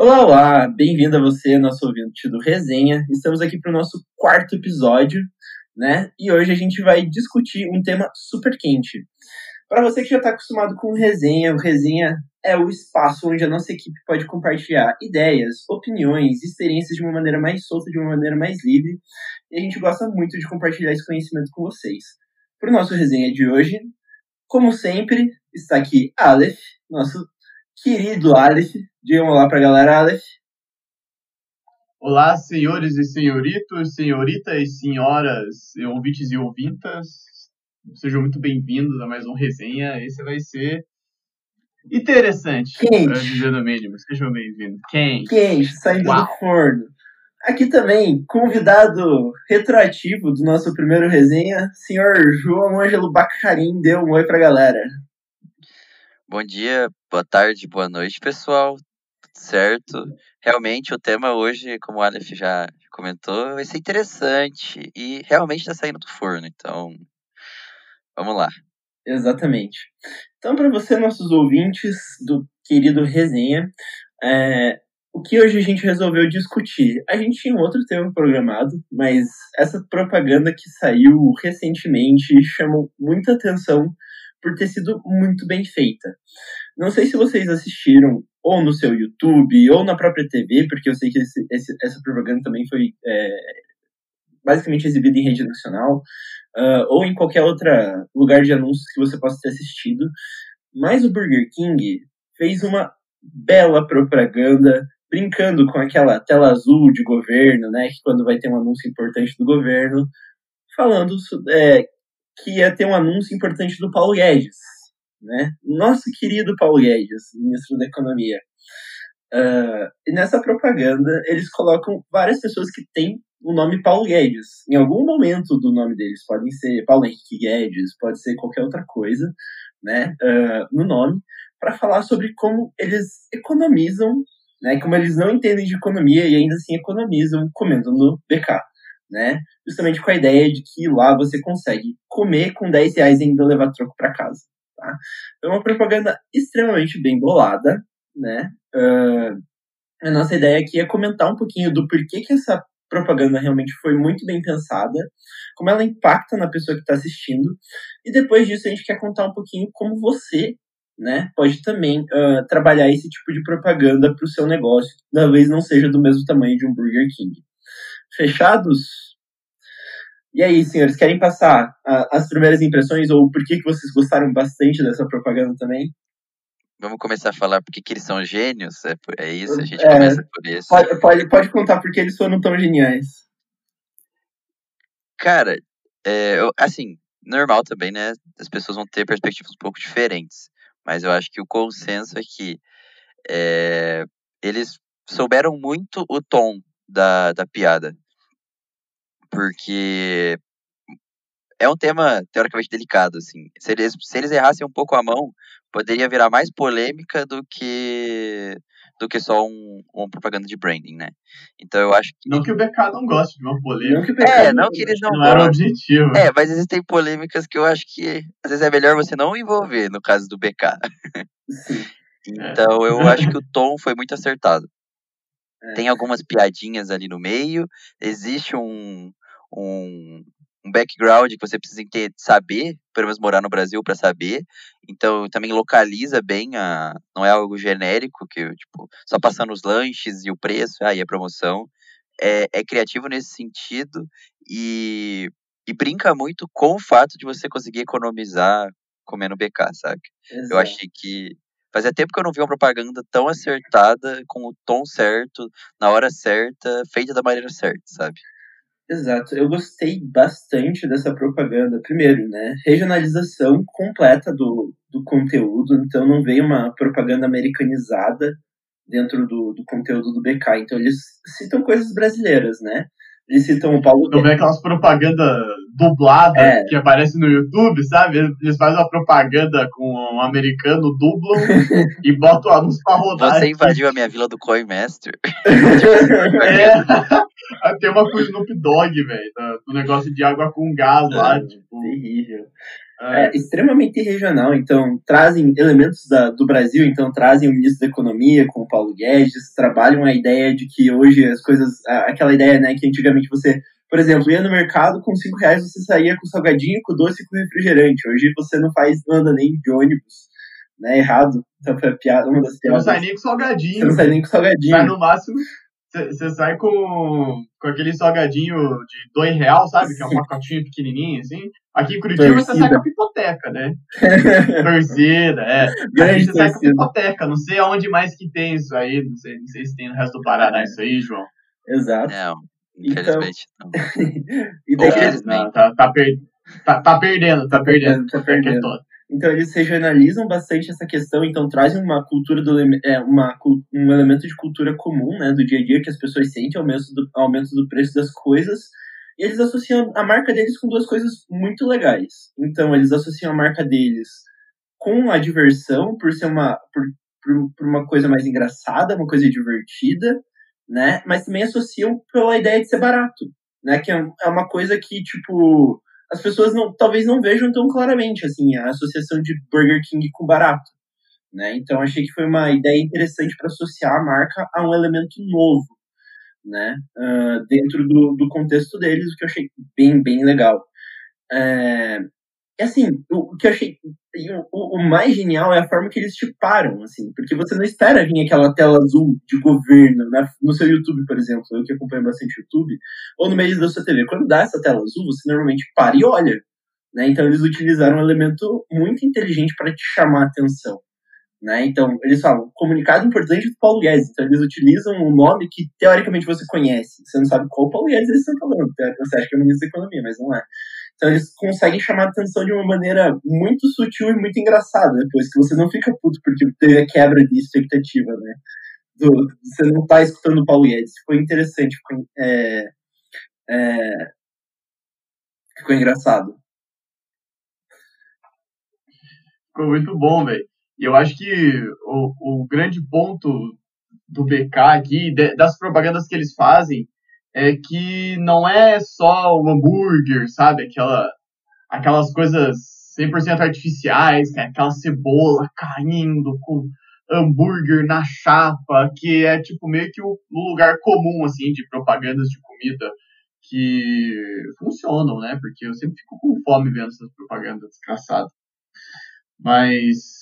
Olá, olá! Bem-vindo a você, nosso ouvinte do Resenha. Estamos aqui para o nosso quarto episódio, né? E hoje a gente vai discutir um tema super quente. Para você que já está acostumado com Resenha, o Resenha é o espaço onde a nossa equipe pode compartilhar ideias, opiniões, experiências de uma maneira mais solta, de uma maneira mais livre. E a gente gosta muito de compartilhar esse conhecimento com vocês. Para o nosso Resenha de hoje, como sempre, está aqui Aleph, nosso querido Aleph. Diga um olá para a galera, Aleph. Olá, senhores e senhoritos, senhoritas e senhoras, ouvintes e ouvintas. Sejam muito bem-vindos a mais um resenha. Esse vai ser interessante, Quente. dizer no mínimo. Sejam bem-vindos. Quente. Quente, saindo Uau. do forno. Aqui também, convidado retroativo do nosso primeiro resenha, senhor João Ângelo Bacarim, deu um oi pra galera. Bom dia, boa tarde, boa noite, pessoal. Tudo certo? Realmente, o tema hoje, como o Aleph já comentou, vai ser interessante e realmente está saindo do forno. Então, vamos lá. Exatamente. Então, para você, nossos ouvintes do querido resenha, é, o que hoje a gente resolveu discutir? A gente tinha um outro tema programado, mas essa propaganda que saiu recentemente chamou muita atenção por ter sido muito bem feita. Não sei se vocês assistiram ou no seu YouTube ou na própria TV, porque eu sei que esse- esse- essa propaganda também foi é, basicamente exibida em rede nacional, ah, ou em qualquer outro lugar de anúncios que você possa ter assistido. Mas o Burger King fez uma bela propaganda brincando com aquela tela azul de governo, né? Que quando vai ter um anúncio importante do governo, falando é, que ia ter um anúncio importante do Paulo Guedes, né? Nosso querido Paulo Guedes, ministro da Economia. Ah, e nessa propaganda, eles colocam várias pessoas que têm o nome Paulo Guedes. Em algum momento do nome deles, podem ser Paulo Henrique Guedes, pode ser qualquer outra coisa, né? ah, no nome, para falar sobre como eles economizam, né? Como eles não entendem de economia e ainda assim economizam comendo no BK, né? Justamente com a ideia de que lá você consegue comer com 10 reais e ainda levar troco para casa, tá? É uma propaganda extremamente bem bolada, né? Ah, a nossa ideia aqui é comentar um pouquinho do porquê que essa propaganda realmente foi muito bem pensada, como ela impacta na pessoa que está assistindo, e depois disso a gente quer contar um pouquinho como você, né, pode também ah, trabalhar esse tipo de propaganda para o seu negócio, talvez não seja do mesmo tamanho de um Burger King. Fechados? E aí, senhores, querem passar as primeiras impressões ou por que, que vocês gostaram bastante dessa propaganda também? Vamos começar a falar porque que eles são gênios? É, por- é isso? A gente É, começa por isso. Pode, pode, pode contar porque eles foram tão geniais. Cara, é, eu- assim, normal também, né? As pessoas vão ter perspectivas um pouco diferentes. Mas eu acho que o consenso é que é, eles souberam muito o tom da, da piada. Porque é um tema teoricamente delicado, assim. Se eles, se eles errassem um pouco a mão, poderia virar mais polêmica do que do que só um, uma propaganda de branding, né? Então eu acho que Não que o BK não goste de uma polêmica, Não que o é, pecado- não que eles não não era o objetivo. É, mas existem polêmicas que eu acho que às vezes é melhor você não envolver, no caso do BK. Sim. Então eu acho que o tom foi muito acertado. É. Tem algumas piadinhas ali no meio, existe um, um, um background que você precisa ente- saber, pelo menos morar no Brasil para saber. Então também localiza bem a. Não é algo genérico, que tipo, só passando os lanches e o preço, aí a promoção. É, é criativo nesse sentido e, e brinca muito com o fato de você conseguir economizar comendo BK, sabe? Eu Exato. achei que. Fazia tempo que eu não vi uma propaganda tão acertada, com o tom certo, na hora certa, feita da maneira certa, sabe? Exato, eu gostei bastante dessa propaganda. Primeiro, né? Regionalização completa do, do conteúdo, então não veio uma propaganda americanizada dentro do, do conteúdo do BK. Então eles citam coisas brasileiras, né? Eles citam o Paulo vê aquelas propagandas dubladas É. que aparecem no YouTube, sabe? Eles fazem uma propaganda com um americano, dublam e botam o anúncio pra rodar. Você invadiu a minha vila do Coin Master. É. Tem uma com o Snoop Dogg, velho, do- do negócio de água com gás lá, É, tipo. Terrível. É, extremamente regional, então trazem elementos da, do Brasil, então trazem o ministro da Economia com o Paulo Guedes, trabalham a ideia de que hoje as coisas, aquela ideia, né, que antigamente você, por exemplo, ia no mercado com cinco reais você saía com salgadinho, com doce e com refrigerante, hoje você não faz, não anda nem de ônibus, né, errado, então foi a piada, uma das piadas. Você não sai nem com salgadinho. Você não sai nem com salgadinho. Mas no máximo você sai com, com aquele salgadinho de dois real, sabe? Que é um pacotinho pequenininho, assim. Aqui em Curitiba torcida. você sai com a pipoteca, né? torcida, é. Aqui você sai com a pipoteca. Não sei aonde mais que tem isso aí. Não sei, não sei se tem no resto do Paraná isso aí, João. Exato. Não, infelizmente então... não. e daí, Infelizmente. Tá, tá, per... tá, tá, perdendo, tá perdendo. Tá perdendo. Então eles regionalizam bastante essa questão, então trazem uma cultura do é, uma, um elemento de cultura comum, né, do dia a dia que as pessoas sentem aumento do aumento do preço das coisas. E eles associam a marca deles com duas coisas muito legais. Então eles associam a marca deles com a diversão, por ser uma por, por, por uma coisa mais engraçada, uma coisa divertida, né? Mas também associam pela ideia de ser barato, né? Que é, é uma coisa que tipo as pessoas não, talvez não vejam tão claramente assim a associação de Burger King com barato, né? Então achei que foi uma ideia interessante para associar a marca a um elemento novo, né? Uh, dentro do, do contexto deles, o que eu achei bem bem legal. É, e assim, o, o que eu achei o, o, mais genial é a forma que eles te param, assim, porque você não espera vir aquela tela azul de governo né, no seu YouTube, por exemplo, eu que acompanho bastante YouTube, ou no meio da sua TV. Quando dá essa tela azul, você normalmente para e olha. Né? Então eles utilizaram um elemento muito inteligente para te chamar a atenção. Né? Então, eles falam, comunicado importante do Paulo Guedes. Então, eles utilizam um nome que, teoricamente, você conhece. Você não sabe qual Paulo Guedes eles estão falando. Você acha que é o ministro da Economia, mas não é. Então eles conseguem chamar a atenção de uma maneira muito sutil e muito engraçada depois, que você não fica puto porque teve a quebra de expectativa, né? Do, você não tá escutando o Paulo Guedes. Ficou interessante, ficou, é, é, ficou engraçado. Ficou muito bom, velho. E eu acho que o, o grande ponto do BK aqui, de, das propagandas que eles fazem, é que não é só o hambúrguer, sabe? Aquela, aquelas coisas 100% artificiais, que é aquela cebola caindo com hambúrguer na chapa, que é tipo meio que o, o lugar comum, assim, de propagandas de comida que funcionam, né? Porque eu sempre fico com fome vendo essas propagandas desgraçadas. Mas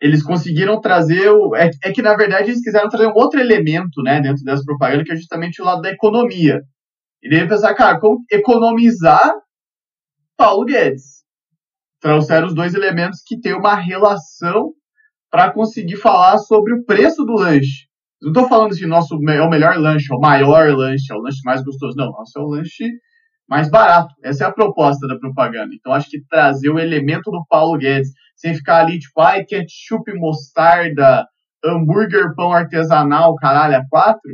eles conseguiram trazer o. É, é, que, na verdade, eles quiseram trazer um outro elemento né, dentro dessa propaganda, que é justamente o lado da economia. E daí pensar, cara, como economizar Paulo Guedes? Trouxeram os dois elementos que têm uma relação para conseguir falar sobre o preço do lanche. Não estou falando assim, nosso é o melhor lanche, é o maior lanche, é o lanche mais gostoso. Não, nosso é o lanche mais barato. Essa é a proposta da propaganda. Então, acho que trazer o elemento do Paulo Guedes sem ficar ali, tipo, ai, ketchup, mostarda, hambúrguer, pão artesanal, caralho, a quatro,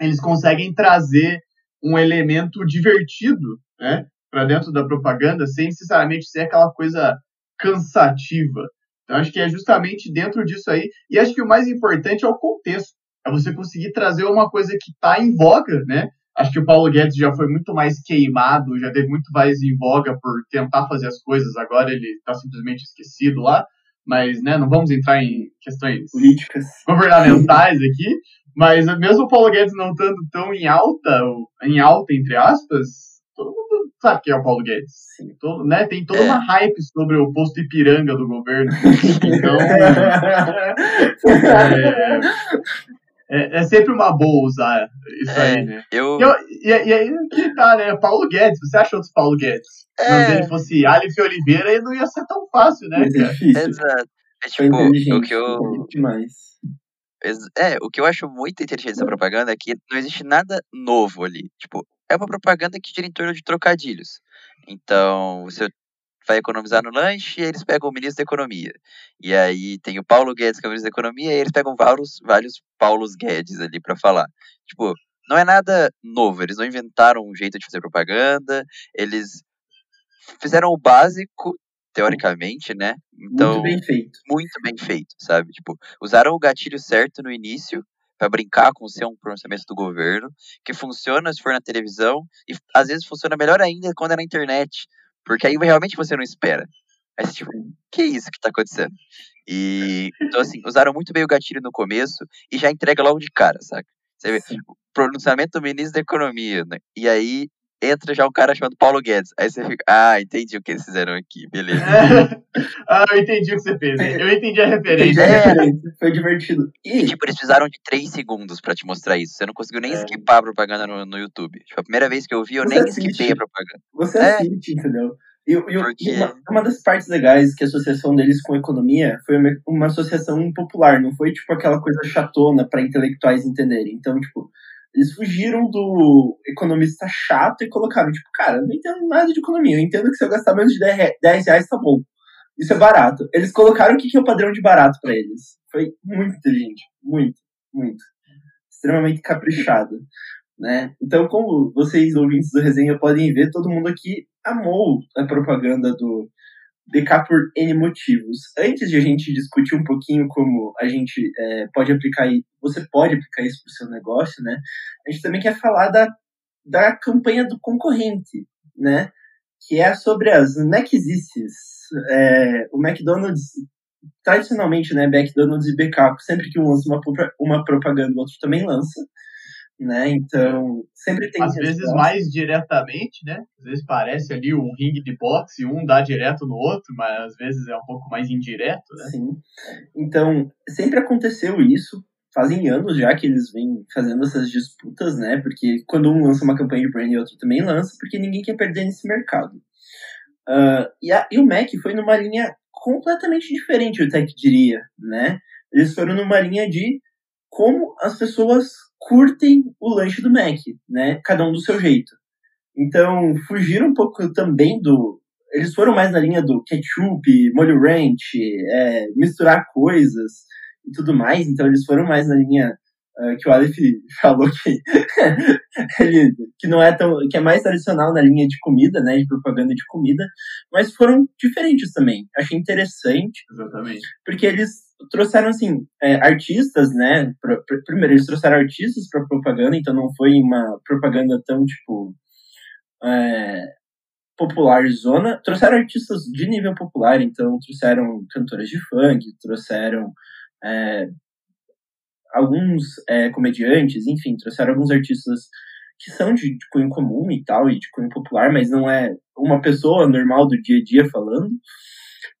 eles conseguem trazer um elemento divertido, né, para dentro da propaganda, sem necessariamente ser aquela coisa cansativa. Então, acho que é justamente dentro disso aí, e acho que o mais importante é o contexto, é você conseguir trazer uma coisa que está em voga, né, Acho que o Paulo Guedes já foi muito mais queimado, já teve muito mais em voga por tentar fazer as coisas, agora ele está simplesmente esquecido lá. Mas, né, não vamos entrar em questões políticas governamentais aqui. Mas mesmo o Paulo Guedes não estando tão em alta, em alta, entre aspas, todo mundo sabe quem é o Paulo Guedes. Sim. Todo, né, tem toda uma hype sobre o posto Ipiranga do governo. Então. é, é, é, sempre uma boa usar isso é, aí, né? Eu... E, e, e, aí que tá, né? Paulo Guedes, você acha outros Paulo Guedes? É... Se ele fosse Aleph Oliveira, ele não ia ser tão fácil, né? É Exato. É tipo, o que eu. Demais. É, o que eu acho muito inteligente dessa propaganda é que não existe nada novo ali. Tipo, é uma propaganda que gira em torno de trocadilhos. Então, você vai economizar no lanche, e eles pegam o ministro da Economia. E aí tem o Paulo Guedes, que é o ministro da Economia, e eles pegam vários, vários Paulos Guedes ali para falar. Tipo, não é nada novo, eles não inventaram um jeito de fazer propaganda, eles fizeram o básico, teoricamente, né? Então, muito bem feito. Muito bem feito, sabe? Tipo, usaram o gatilho certo no início, para brincar com ser um pronunciamento do governo, que funciona se for na televisão, e às vezes funciona melhor ainda quando é na internet. Porque aí realmente você não espera. Aí você, tipo, que isso que tá acontecendo? E, então, assim, usaram muito bem o gatilho no começo e já entrega logo de cara, saca? Você vê, pronunciamento do ministro da Economia, né? E aí entra já um cara chamado Paulo Guedes. Aí você fica, ah, entendi o que eles fizeram aqui, beleza. ah, eu entendi o que você fez. Eu entendi a referência. Entendi a é. referência. Foi divertido. E... tipo, eles precisaram de 3 segundos pra te mostrar isso. Você não conseguiu nem é. skipar a propaganda no, no YouTube. Tipo, a primeira vez que eu vi, eu você nem assiste. skipei a propaganda. Você é. assiste, entendeu? E, e, Porque... uma, uma, das partes legais que a associação deles com a economia foi uma, uma associação popular, não foi tipo aquela coisa chatona para intelectuais entenderem. Então, tipo, eles fugiram do economista chato e colocaram, tipo, cara, eu não entendo nada de economia, eu entendo que se eu gastar menos de 10 reais tá bom. Isso é barato. Eles colocaram o que é o padrão de barato para eles. Foi muito inteligente. Muito, muito. Extremamente caprichado. Né? Então, como vocês, ouvintes do Resenha, podem ver, todo mundo aqui amou a propaganda do BK por N motivos. Antes de a gente discutir um pouquinho como a gente é, pode aplicar, você pode aplicar isso para o seu negócio, né? A gente também quer falar da, da campanha do concorrente, né? Que é sobre as McZices. É, o McDonald's, tradicionalmente, né? McDonald's e BK, sempre que um lança uma, uma propaganda, o outro também lança né? Então, sempre tem Às vezes mais diretamente, né? Às vezes parece ali um ringue de boxe, um dá direto no outro, mas às vezes é um pouco mais indireto, né? Sim. Então, sempre aconteceu isso. Fazem anos já que eles vêm fazendo essas disputas, né? Porque quando um lança uma campanha de brand e outro também lança, porque ninguém quer perder nesse mercado. Uh, e, a, e o Mac foi numa linha completamente diferente, eu até que diria, né? Eles foram numa linha de como as pessoas curtem o lanche do Mac, né? Cada um do seu jeito. Então, fugiram um pouco também do. Eles foram mais na linha do ketchup, molho ranch, é, misturar coisas e tudo mais. Então, eles foram mais na linha uh, que o Aleph falou que ele, que não é tão, que é mais tradicional na linha de comida, né, de propaganda de comida, mas foram diferentes também. Achei interessante. Exatamente. Porque eles trouxeram assim é, artistas, né? Pra, pra, primeiro eles trouxeram artistas para propaganda, então não foi uma propaganda tão tipo é, popular zona. Trouxeram artistas de nível popular, então trouxeram cantoras de funk, trouxeram é, alguns é, comediantes, enfim, trouxeram alguns artistas que são de, de cunho comum e tal, e de cunho popular, mas não é uma pessoa normal do dia a dia falando.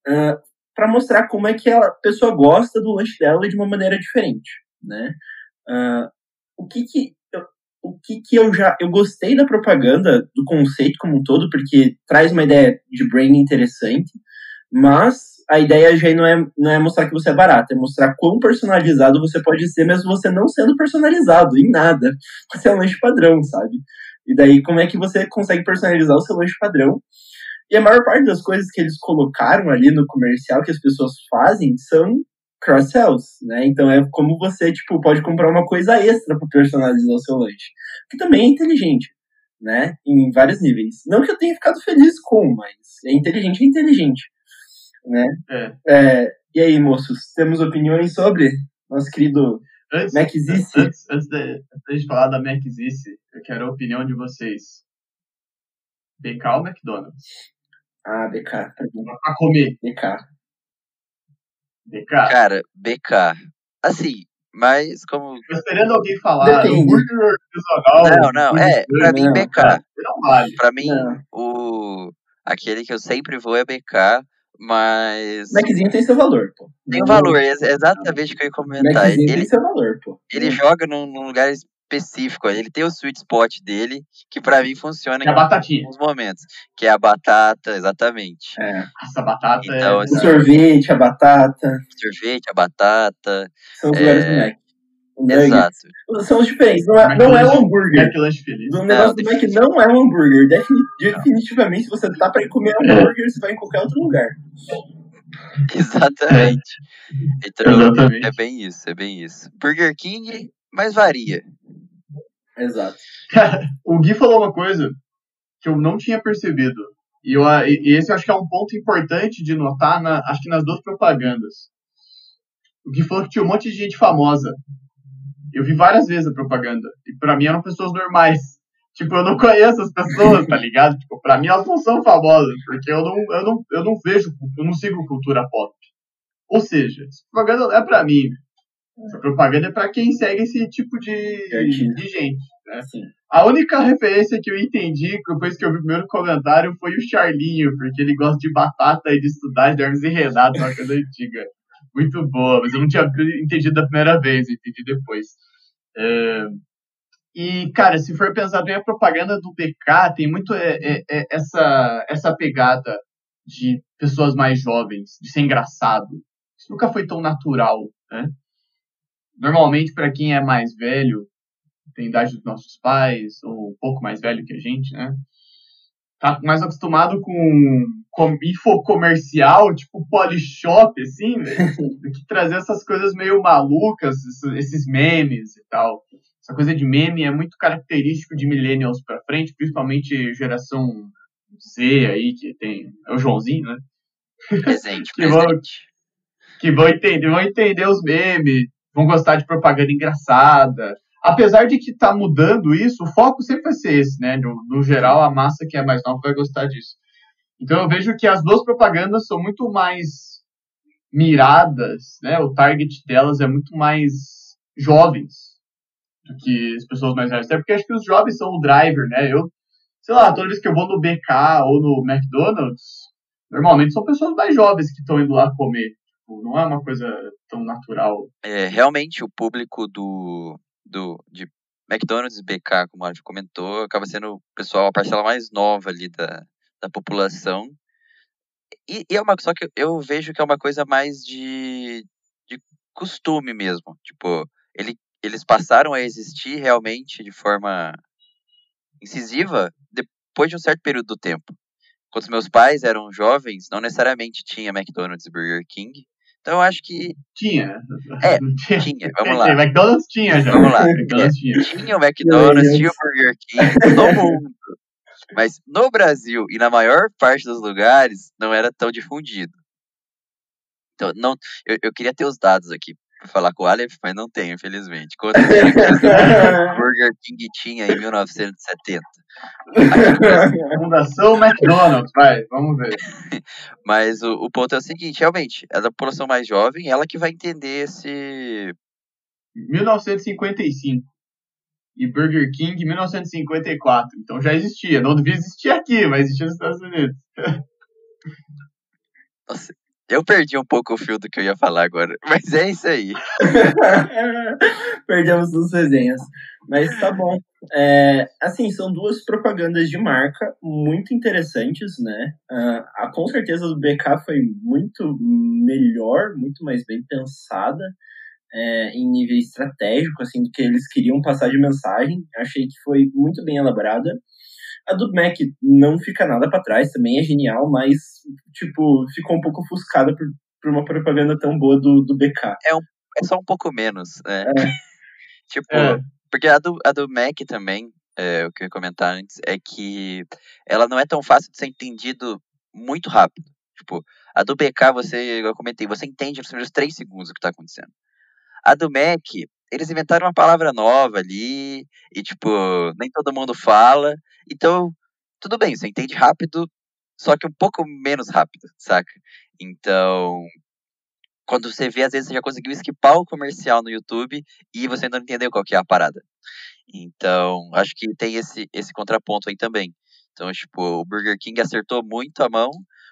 Uh, para mostrar como é que a pessoa gosta do lanche dela de uma maneira diferente, né? Uh, o que que eu, o que que eu já eu gostei da propaganda do conceito como um todo porque traz uma ideia de branding interessante, mas a ideia já não é, não é mostrar que você é barato, é mostrar quão personalizado você pode ser, mesmo você não sendo personalizado em nada. Você é um lanche padrão, sabe? E daí, como é que você consegue personalizar o seu lanche padrão e a maior parte das coisas que eles colocaram ali no comercial que as pessoas fazem são cross-sells, né? Então é como você, tipo, pode comprar uma coisa extra para personalizar o seu lanche. Que também é inteligente, né? Em vários níveis. Não que eu tenha ficado feliz com, mas é inteligente, é inteligente, né? É. É, e aí, moços, temos opiniões sobre nosso querido antes, Antes, antes, de, antes de falar da Mac eu quero a opinião de vocês. BK ou McDonald's? Ah, BK. Pra comer. BK. BK? Cara, BK. Assim, mas como. Tô esperando alguém falar. Hambúrguer artesanal. Não, não, é. Pra mim, BK. Não vale. Pra mim, não. o. Aquele que eu sempre vou é BK, mas. Maczinho tem seu valor, pô. Tem um valor, é exatamente o que eu ia comentar. Maczinho ele, tem seu valor, pô. Ele joga num, num lugar específico. Ele tem o sweet spot dele, que para mim funciona é a batatinha. em alguns momentos. Que é a batata, exatamente. É. Essa batata então, é... O sorvete, a batata. O sorvete, a batata. São os lugares do Mac. Exato. São os diferentes. Não é, não é um hambúrguer. O negócio do Mac não é um hambúrguer. Definitivamente, se você tá pra ir comer hambúrguer, você vai em qualquer outro lugar. Exatamente. Então, Exatamente. é bem isso, é bem isso. Burger King, mas varia. Exato. o Gui falou uma coisa que eu não tinha percebido. E, eu, e esse eu acho que é um ponto importante de notar, na, acho que nas duas propagandas. O Gui falou que tinha um monte de gente famosa. Eu vi várias vezes a propaganda. E para mim eram pessoas normais. Tipo, eu não conheço as pessoas, tá ligado? Tipo, pra mim elas não são famosas, porque eu não, eu não, eu não vejo, eu não sigo cultura pop. Ou seja, essa propaganda é pra mim. Essa propaganda é pra quem segue esse tipo de, de gente. Né? A única referência que eu entendi depois que eu vi o primeiro comentário foi o Charlinho, porque ele gosta de batata e de estudar de Hermes e Renato, uma coisa antiga. Muito boa, mas eu não tinha entendido da primeira vez, eu entendi depois. É... E, cara, se for pensar bem, a propaganda do BK tem muito é, é, é, essa, essa pegada de pessoas mais jovens, de ser engraçado. Isso nunca foi tão natural, né? Normalmente, para quem é mais velho, tem idade dos nossos pais, ou um pouco mais velho que a gente, né? Tá mais acostumado com, com info comercial, tipo Polishop, assim, né? do que trazer essas coisas meio malucas, esses memes e tal. Essa coisa de meme é muito característico de millennials para frente, principalmente geração Z aí, que tem. É o Joãozinho, né? Presente, que, vão, que vão entender, vão entender os memes, vão gostar de propaganda engraçada. Apesar de que tá mudando isso, o foco sempre vai ser esse, né? No, no geral, a massa que é mais nova vai gostar disso. Então eu vejo que as duas propagandas são muito mais miradas, né? O target delas é muito mais jovens do que as pessoas mais velhas. Até porque acho que os jovens são o driver, né? Eu, sei lá, toda vez que eu vou no BK ou no McDonald's, normalmente são pessoas mais jovens que estão indo lá comer. Tipo, não é uma coisa tão natural. É, realmente o público do, do de McDonald's e BK, como a gente comentou, acaba sendo o pessoal, a parcela mais nova ali da, da população. E, e é uma só que eu vejo que é uma coisa mais de, de costume mesmo. Tipo, ele, eles passaram a existir realmente de forma incisiva depois de um certo período do tempo. Quando meus pais eram jovens, não necessariamente tinha McDonald's e Burger King, então eu acho que. Tinha. É, tinha. Vamos lá. McDonald's tinha já. Vamos lá. McDonald's tinha. tinha o McDonald's, tinha o Burger King no mundo. Mas no Brasil e na maior parte dos lugares não era tão difundido. Então, não, eu, eu queria ter os dados aqui falar com o Aleph, mas não tenho, infelizmente. Quantos Burger King tinha em 1970? Fundação McDonald's, vai, vamos ver. Mas o, o ponto é o seguinte, realmente, a população mais jovem, ela que vai entender esse... 1955 e Burger King 1954. Então já existia. Não devia existir aqui, mas existia nos Estados Unidos. Nossa, eu perdi um pouco o fio do que eu ia falar agora, mas é isso aí. Perdemos duas resenhas. Mas tá bom. É, assim, são duas propagandas de marca muito interessantes, né? A, com certeza do BK foi muito melhor, muito mais bem pensada é, em nível estratégico, assim, do que eles queriam passar de mensagem. Achei que foi muito bem elaborada. A do Mac não fica nada para trás, também é genial, mas, tipo, ficou um pouco ofuscada por, por uma propaganda tão boa do, do BK. É, um, é só um pouco menos, né? É. tipo, é. porque a do, a do Mac também, é, o que eu ia comentar antes, é que ela não é tão fácil de ser entendido muito rápido. Tipo, a do BK, você, eu comentei, você entende nos primeiros três segundos o que está acontecendo. A do Mac, eles inventaram uma palavra nova ali, e tipo, nem todo mundo fala. Então, tudo bem, você entende rápido, só que um pouco menos rápido, saca? Então, quando você vê, às vezes você já conseguiu esquipar o comercial no YouTube e você ainda não entendeu qual que é a parada. Então, acho que tem esse, esse contraponto aí também. Então, tipo, o Burger King acertou muito a mão.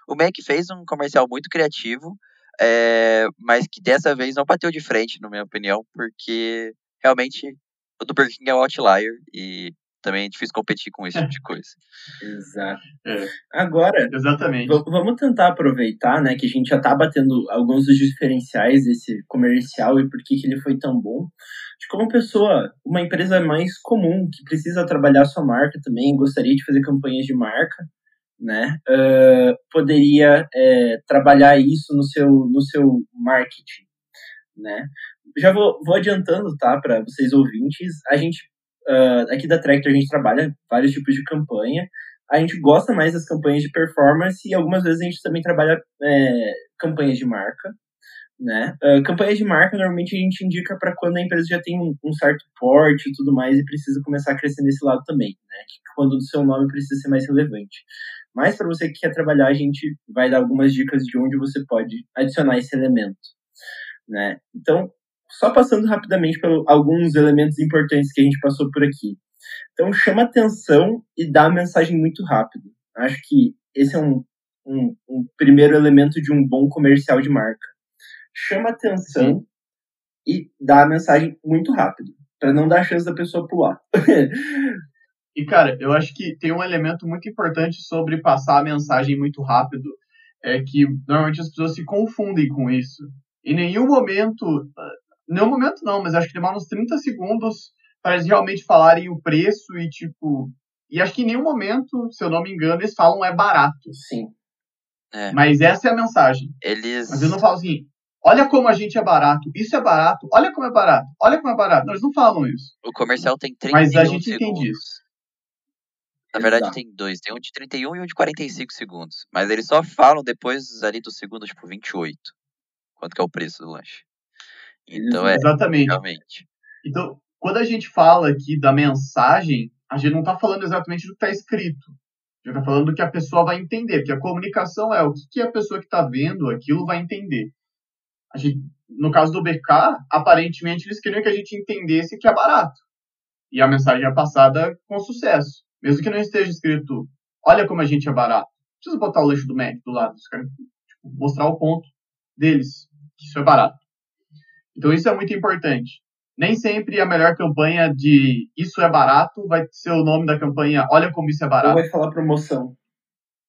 O Mac fez um comercial muito criativo, é, mas que dessa vez não bateu de frente, na minha opinião, porque realmente o do Burger King é um outlier e também é difícil competir com esse tipo de coisa. Exato. É. Agora, Exatamente. vamos tentar aproveitar, né, que a gente já tá batendo alguns dos diferenciais desse comercial e por que, que ele foi tão bom. De como pessoa, uma empresa mais comum, que precisa trabalhar sua marca também, gostaria de fazer campanhas de marca, né, uh, poderia é, trabalhar isso no seu, no seu marketing, né. Já vou, vou adiantando, tá, para vocês ouvintes, a gente, uh, aqui da Tractor, a gente trabalha vários tipos de campanha, a gente gosta mais das campanhas de performance e algumas vezes a gente também trabalha é, campanhas de marca, né? Uh, campanha de marca normalmente a gente indica para quando a empresa já tem um, um, certo porte e tudo mais e precisa começar a crescer nesse lado também, né? Que quando o seu nome precisa ser mais relevante. Mas para você que quer trabalhar, a gente vai dar algumas dicas de onde você pode adicionar esse elemento, né? Então, só passando rapidamente por alguns elementos importantes que a gente passou por aqui. Então, chama atenção e dá a mensagem muito rápido. Acho que esse é um, um, um primeiro elemento de um bom comercial de marca chama atenção Sim. e dá a mensagem muito rápido, para não dar chance da pessoa pular. e, cara, eu acho que tem um elemento muito importante sobre passar a mensagem muito rápido, é que normalmente as pessoas se confundem com isso. Em nenhum momento, nenhum momento não, mas acho que demora uns 30 segundos para eles realmente falarem o preço e, tipo, e acho que em nenhum momento, se eu não me engano, eles falam é barato. Sim. É. Mas essa é a mensagem. Eles. Mas eu não falo assim, Olha como a gente é barato. Isso é barato. Olha como é barato. Olha como é barato. Nós não falam isso. O comercial tem 31 Mas a gente segundos. entende isso. Na verdade Exato. tem dois. Tem um de 31 e um de 45 segundos. Mas eles só falam depois ali do segundo, tipo, 28. Quanto que é o preço do lanche. Então é. Exatamente. Realmente. Então, quando a gente fala aqui da mensagem, a gente não está falando exatamente do que está escrito. A gente está falando do que a pessoa vai entender. Porque a comunicação é o que, que a pessoa que está vendo aquilo vai entender gente, no caso do BK, aparentemente eles queriam que a gente entendesse que é barato. E a mensagem é passada com sucesso. Mesmo que não esteja escrito, olha como a gente é barato. Não precisa botar o lanche do Mac do lado. Eles querem tipo, mostrar o ponto deles, que isso é barato. Então isso é muito importante. Nem sempre a melhor campanha de isso é barato vai ser o nome da campanha olha como isso é barato. Ou vai falar promoção,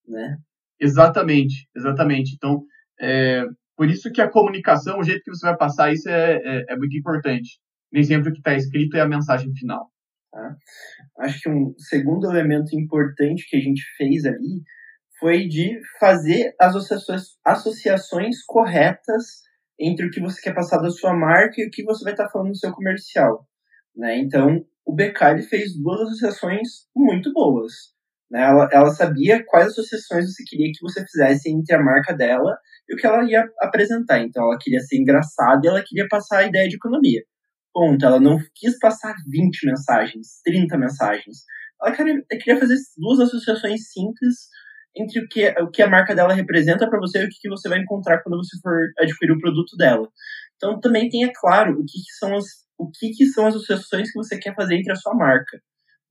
né? Exatamente, exatamente. Então, é, por isso que a comunicação, o jeito que você vai passar isso é, é, é muito importante. Nem sempre o que está escrito é a mensagem final. Tá? Acho que um segundo elemento importante que a gente fez ali foi de fazer as associações, corretas entre o que você quer passar da sua marca e o que você vai estar tá falando no seu comercial. Né? Então, o ele fez duas associações muito boas. Né? Ela, ela sabia quais associações você queria que você fizesse entre a marca dela e o que ela ia apresentar. Então, ela queria ser engraçada e ela queria passar a ideia de economia. Ponto. Ela não quis passar 20 mensagens, 30 mensagens. Ela queria, queria fazer duas associações simples entre o que, o que a marca dela representa para você e o que, que você vai encontrar quando você for adquirir o produto dela. Então, também tenha claro o que, que são as o que, que são as associações que você quer fazer entre a sua marca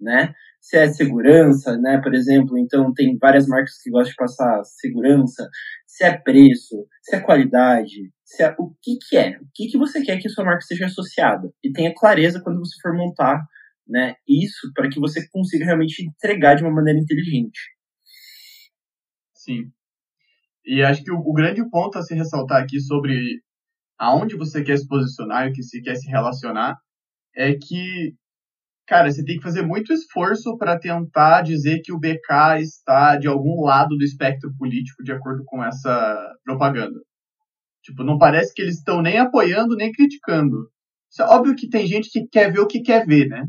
né? Se é segurança, né? Por exemplo, então tem várias marcas que gostam de passar segurança. Se é preço, se é qualidade, o que que é, o que que você quer que sua marca seja associada e tenha clareza quando você for montar, né? Isso para que você consiga realmente entregar de uma maneira inteligente. Sim. E acho que o, o grande ponto a se ressaltar aqui sobre aonde você quer se posicionar e o que você quer se relacionar é que cara, você tem que fazer muito esforço para tentar dizer que o BK está de algum lado do espectro político de acordo com essa propaganda. Tipo, não parece que eles estão nem apoiando nem criticando. Isso é óbvio que tem gente que quer ver o que quer ver, né?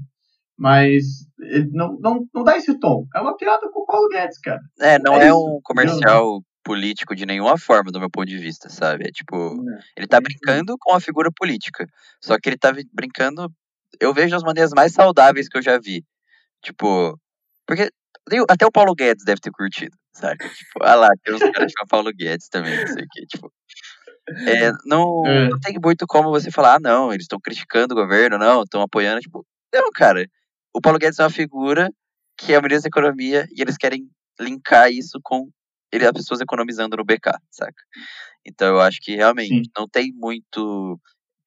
Mas não, não, não dá esse tom. É uma piada com o Paulo Guedes, cara. É, não é, é um comercial político de nenhuma forma, do meu ponto de vista, sabe? É tipo, ele tá brincando com a figura política. Só que ele tá brincando eu vejo as maneiras mais saudáveis que eu já vi. Tipo, porque até o Paulo Guedes deve ter curtido, sabe? Tipo, ah lá, tem uns caras que Paulo Guedes também, não sei o quê, tipo. É, não, é. não tem muito como você falar, ah, não, eles estão criticando o governo, não, estão apoiando, tipo, não, cara. O Paulo Guedes é uma figura que é a ministra da economia e eles querem linkar isso com ele, as pessoas economizando no BK, saca? Então eu acho que realmente Sim. não tem muito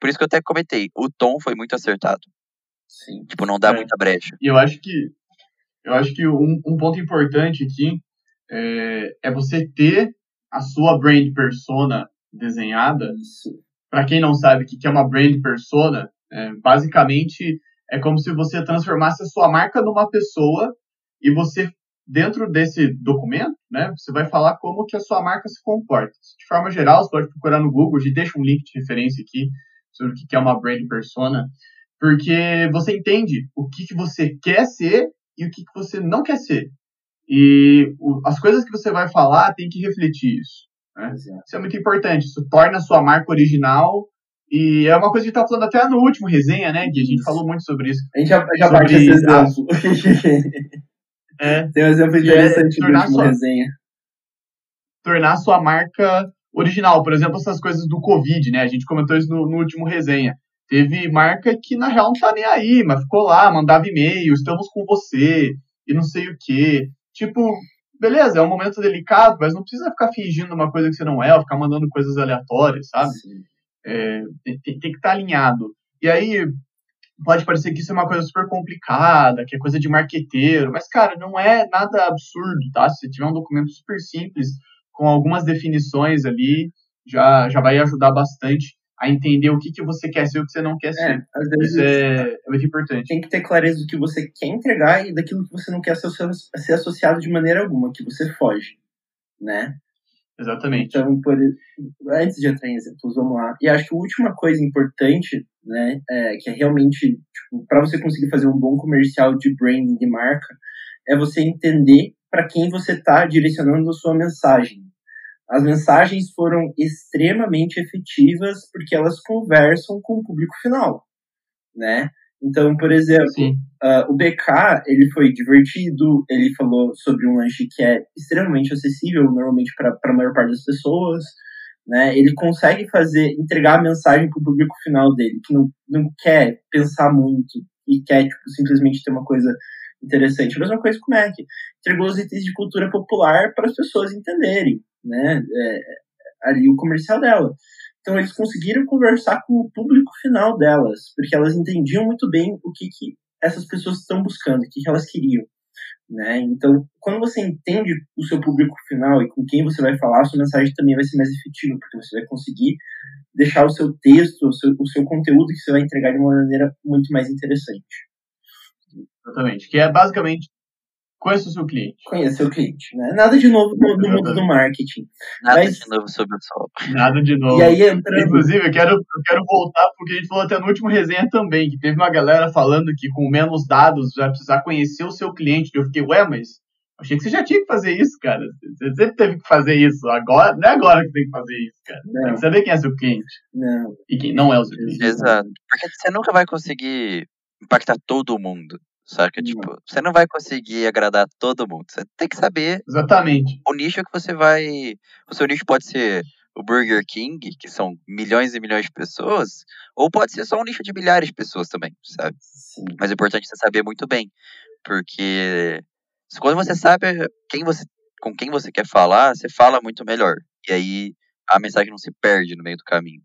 por isso que eu até comentei, o tom foi muito acertado. Sim. Tipo, não dá é. muita brecha. E eu acho que eu acho que um, um ponto importante aqui é, é, você ter a sua brand persona desenhada. Para quem não sabe o que é uma brand persona, é, basicamente é como se você transformasse a sua marca numa pessoa e você dentro desse documento, né, você vai falar como que a sua marca se comporta. De forma geral, você pode procurar no Google, a gente deixa um link de referência aqui sobre o que é uma brand persona, porque você entende o que, que você quer ser e o que, que você não quer ser. E as coisas que você vai falar tem que refletir isso. Né? Isso é muito importante. Isso torna a sua marca original. E é uma coisa que a gente tá falando até no último resenha, né, Gui? A gente Isso. falou muito sobre isso. A gente já, já Sobre esse exemplo. É, Tem um exemplo é interessante do tornar sua- resenha. tornar a sua marca original. Por exemplo, essas coisas do Covid, né? A gente comentou isso no, no último resenha. Teve marca que, na real, não tá nem aí, mas ficou lá, mandava e-mail, estamos com você, e não sei o quê. Tipo, beleza, é um momento delicado, mas não precisa ficar fingindo uma coisa que você não é, ou ficar mandando coisas aleatórias, sabe? É, tem, tem- que estar alinhado. E aí, pode parecer que isso é uma coisa super complicada, que é coisa de marqueteiro, mas, cara, não é nada absurdo, tá? Se você tiver um documento super simples, com algumas definições ali, já, já vai ajudar bastante a entender o que, que você quer ser e o que você não quer É, ser. às vezes Isso é, é muito importante. tem que ter clareza do que você quer entregar e daquilo que você não quer ser, ser associado de maneira alguma, que você foge, né? Exatamente. Então, por, antes de entrar em exemplos, vamos lá. E acho que a última coisa importante, né, é, que é realmente, tipo, para você conseguir fazer um bom comercial de branding de marca, é você entender para quem você está direcionando a sua mensagem. As mensagens foram extremamente efetivas porque elas conversam com o público final, né? Então, por exemplo. Uh, o BK, ele foi divertido, ele falou sobre um lanche que é extremamente acessível, normalmente para a maior parte das pessoas, né? Ele consegue fazer, entregar a mensagem para o público final dele, que não, não quer pensar muito e quer, tipo, simplesmente ter uma coisa interessante. A mesma coisa com o Mac. Entregou os itens de cultura popular para as pessoas entenderem, né? É, ali o comercial dela. Então eles conseguiram conversar com o público final delas, porque elas entendiam muito bem o que, que essas pessoas estão buscando, o que, que elas queriam. Né? Então, quando você entende o seu público final e com quem você vai falar, a sua mensagem também vai ser mais efetiva, porque você vai conseguir deixar o seu texto, o seu, o seu conteúdo que você vai entregar de uma maneira muito mais interessante. Exatamente. Que é basicamente conheça o seu cliente. Conhecer o cliente. Né? Nada de novo no, no mundo do marketing. Nada Mas- de novo sobre o sol. Nada de novo. E aí entrando. Inclusive, eu quero, eu quero voltar porque a gente falou até no último resenha também, que teve uma galera falando que com menos dados vai precisar conhecer o seu cliente. Eu fiquei, ué, mas achei que você já tinha que fazer isso, cara. Você sempre teve que fazer isso. Agora, não é agora que tem que fazer isso, cara. Tem Não, que saber quem é seu cliente não. e quem não é o seu cliente. Exato. Porque você nunca vai conseguir impactar todo mundo. Saca? Não. Tipo, você não vai conseguir agradar todo mundo. Você tem que saber Exatamente. o nicho que você vai. O seu nicho pode ser o Burger King, que são milhões e milhões de pessoas, ou pode ser só um nicho de milhares de pessoas também, sabe? Sim. Mas o importante é você saber muito bem. Porque quando você sabe quem você, com quem você quer falar, você fala muito melhor. E aí a mensagem não se perde no meio do caminho.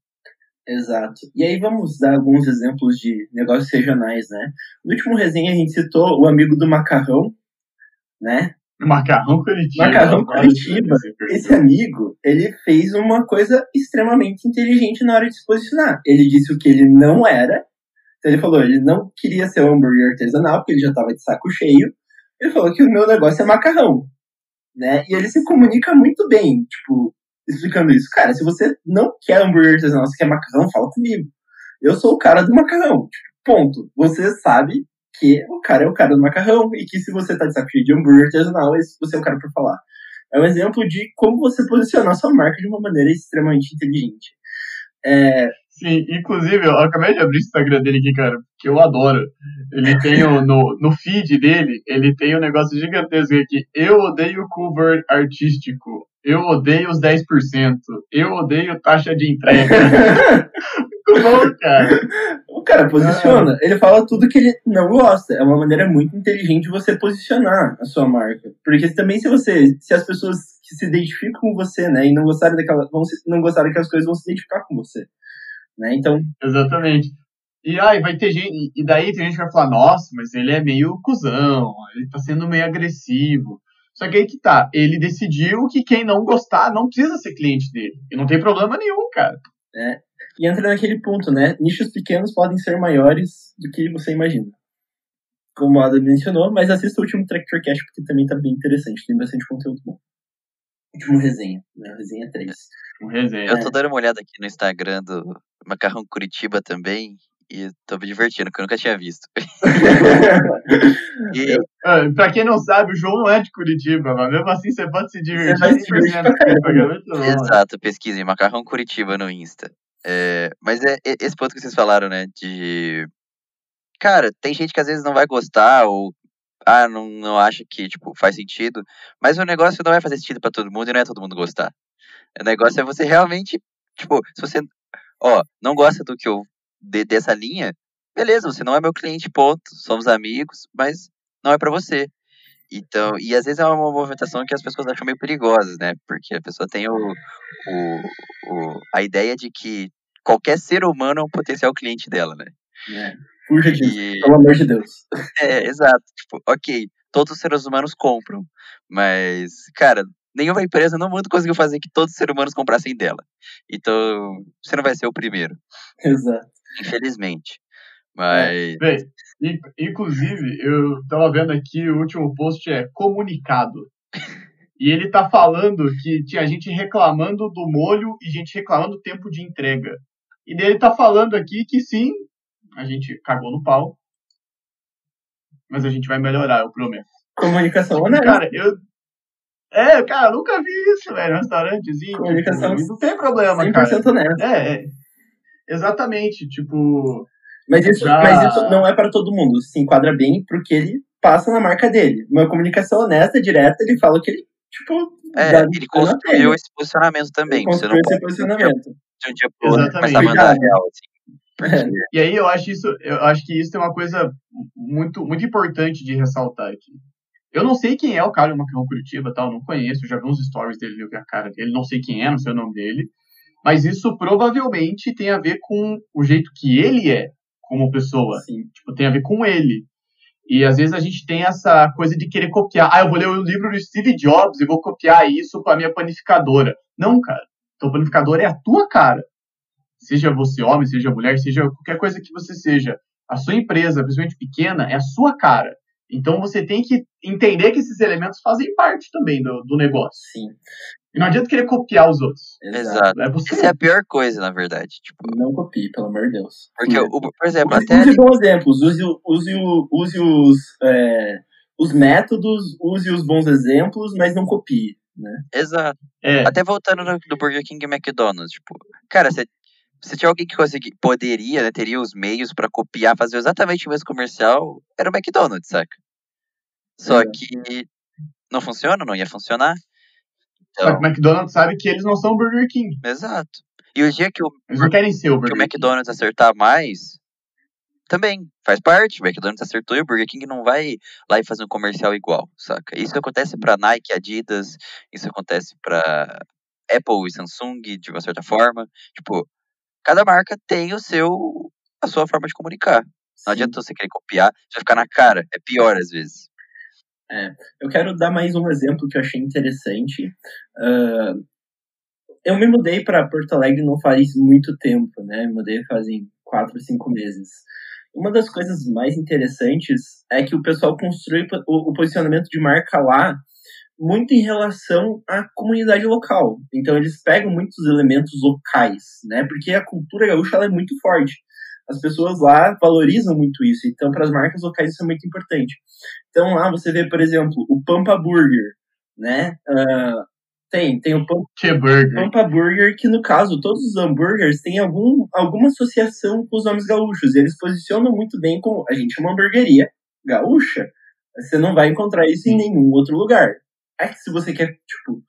Exato. E aí vamos dar alguns exemplos de negócios regionais, né? No último resenha a gente citou o amigo do macarrão, né? Macarrão Curitiba. Macarrão Curitiba. Esse amigo, ele fez uma coisa extremamente inteligente na hora de se posicionar. Ele disse o que ele não era. Então ele falou, ele não queria ser um hambúrguer artesanal, porque ele já estava de saco cheio. Ele falou que o meu negócio é macarrão, né? E ele se comunica muito bem, tipo, explicando isso. Cara, se você não quer hambúrguer artesanal, você quer macarrão, fala comigo. Eu sou o cara do macarrão, tipo, ponto. Você sabe que o cara é o cara do macarrão e que se você tá de saco cheio de hambúrguer artesanal, você é o cara pra falar. É um exemplo de como você posicionar sua marca de uma maneira extremamente inteligente. É, Sim, inclusive, eu acabei de abrir o Instagram dele aqui, cara, que eu adoro. Ele tem o, no, no feed dele, ele tem um negócio gigantesco aqui. Eu odeio cover artístico. Eu odeio os 10%. Eu odeio taxa de entrega. Muito bom, cara. o cara posiciona, ele fala tudo que ele não gosta. É uma maneira muito inteligente de você posicionar a sua marca. Porque também se você, se as pessoas que se identificam com você, né, e não gostarem daquela, vão se, não gostarem daquelas coisas, vão se identificar com você. Né? Então, Exatamente. E aí vai ter gente. E daí tem gente que vai falar, nossa, mas ele é meio cuzão, ele tá sendo meio agressivo. Só que aí que tá, ele decidiu que quem não gostar não precisa ser cliente dele. E não tem problema nenhum, cara. e entra naquele ponto, né? Nichos pequenos podem ser maiores do que você imagina. Como a Ada mencionou, mas assista o último Tractor Cash, porque também tá bem interessante, tem bastante conteúdo bom. Último resenha, né? Resenha 3. Um resenha. Eu tô dando uma olhada aqui no Instagram do Macarrão Curitiba também. E tô me divertindo, que eu nunca tinha visto. e, Ah, Pra quem não sabe, o João não é de Curitiba, mas mesmo assim você pode se divertir. se divertir 100% com o programa, muito bom. exato, pesquisem Macarrão Curitiba no Insta. É, mas é é esse ponto que vocês falaram, né? De. Cara, tem gente que às vezes não vai gostar ou. Ah, não, não acha que, tipo, faz sentido. Mas o negócio não vai fazer sentido pra todo mundo e não é todo mundo gostar. O negócio é você realmente. Tipo, se você. Ó, não gosta do que eu. De- dessa linha, beleza, você não é meu cliente, ponto. Somos amigos, mas não é pra você. Então, e às vezes é uma movimentação que as pessoas acham meio perigosas, né? Porque a pessoa tem o, o, o- a ideia de que qualquer ser humano é um potencial cliente dela, né? É, Fuja disso, E, pelo amor de Deus. é, exato. Tipo, ok, todos os seres humanos compram, mas, cara, nenhuma empresa no mundo conseguiu fazer que todos os seres humanos comprassem dela. Então, você não vai ser o primeiro, Exato. Infelizmente. Mas, Bem, in- inclusive, eu tava vendo aqui, o último post é comunicado. E ele tá falando que tinha gente reclamando do molho e gente reclamando do tempo de entrega. E daí ele tá falando aqui que sim, a gente cagou no pau. Mas a gente vai melhorar, eu prometo. Comunicação honesta. Cara, eu. É, cara, eu nunca vi isso, velho. Um restaurantezinho. Comunicação tipo, não tem problema, cara. 100% honesta. É, é. Exatamente, tipo. Mas isso, Já- mas isso não é para todo mundo. Se enquadra bem porque ele passa na marca dele. Uma comunicação honesta, direta, ele fala que ele, tipo, é, ele construiu esse posicionamento também. Ele Você não esse pode posicionamento. de um dia pro outro Exatamente. começar a mandar real, assim. Porque, E aí eu acho isso, eu acho que isso é uma coisa muito, muito importante de ressaltar aqui. Eu não sei quem é o cara do Macarrão Curitiba, tal, não conheço, já vi uns stories dele, eu vi a cara dele, não sei quem é, não sei o nome dele, mas isso provavelmente tem a ver com o jeito que ele é como pessoa, Sim. tipo, tem a ver com ele. E às vezes a gente tem essa coisa de querer copiar, ah, eu vou ler o livro do Steve Jobs e vou copiar isso para minha panificadora. Não, cara. Tua panificadora é a tua cara seja você homem, seja mulher, seja qualquer coisa que você seja, a sua empresa, principalmente pequena, é a sua cara. Então você tem que entender que esses elementos fazem parte também do, do negócio. Sim. E não adianta querer copiar os outros. Exato. É você. Essa é a pior coisa, na verdade. Tipo, Não copie, pelo amor de Deus. porque, o, por exemplo, Use, até use bons exemplos, use, use, use os, é, os métodos, use os bons exemplos, mas não copie. Né? Exato. É, Até voltando no, do Burger King e McDonald's, tipo, cara, se, se tinha alguém que consegui, poderia, né, teria os meios pra copiar, fazer exatamente o mesmo comercial, era o McDonald's, saca? Só Exato. que não funciona, não ia funcionar. Só que Então, o McDonald's sabe que eles não são o Burger King. exato. E o dia que o, Eles não querem ser o que o. McDonald's acertar mais, também faz parte. O McDonald's acertou e o Burger King não vai lá e fazer um comercial igual, saca? Isso acontece pra Nike, Adidas, isso acontece pra Apple e Samsung, de uma certa forma. Tipo, cada marca tem o seu a sua forma de comunicar. Não Sim. adianta você querer copiar, já ficar na cara. É pior às vezes. Eu quero dar mais um exemplo que eu achei interessante. Ah, eu me mudei para Porto Alegre não faz muito tempo, né? Me mudei fazem quatro, cinco meses. Uma das coisas mais interessantes é que o pessoal construi o, o posicionamento de marca lá muito em relação à comunidade local. Então eles pegam muitos elementos locais, né? Porque a cultura gaúcha é muito forte. As pessoas lá valorizam muito isso. Então para as marcas locais isso é muito importante. Então lá você vê, por exemplo, o Pampa Burger, né? Ah, tem, tem o Pampa Que burger. Pampa Burger, que no caso, todos os hambúrgueres têm algum, alguma associação com os nomes gaúchos. E eles posicionam muito bem como a gente é uma hamburgueria gaúcha. Você não vai encontrar isso em nenhum outro lugar. É que se você quer, tipo,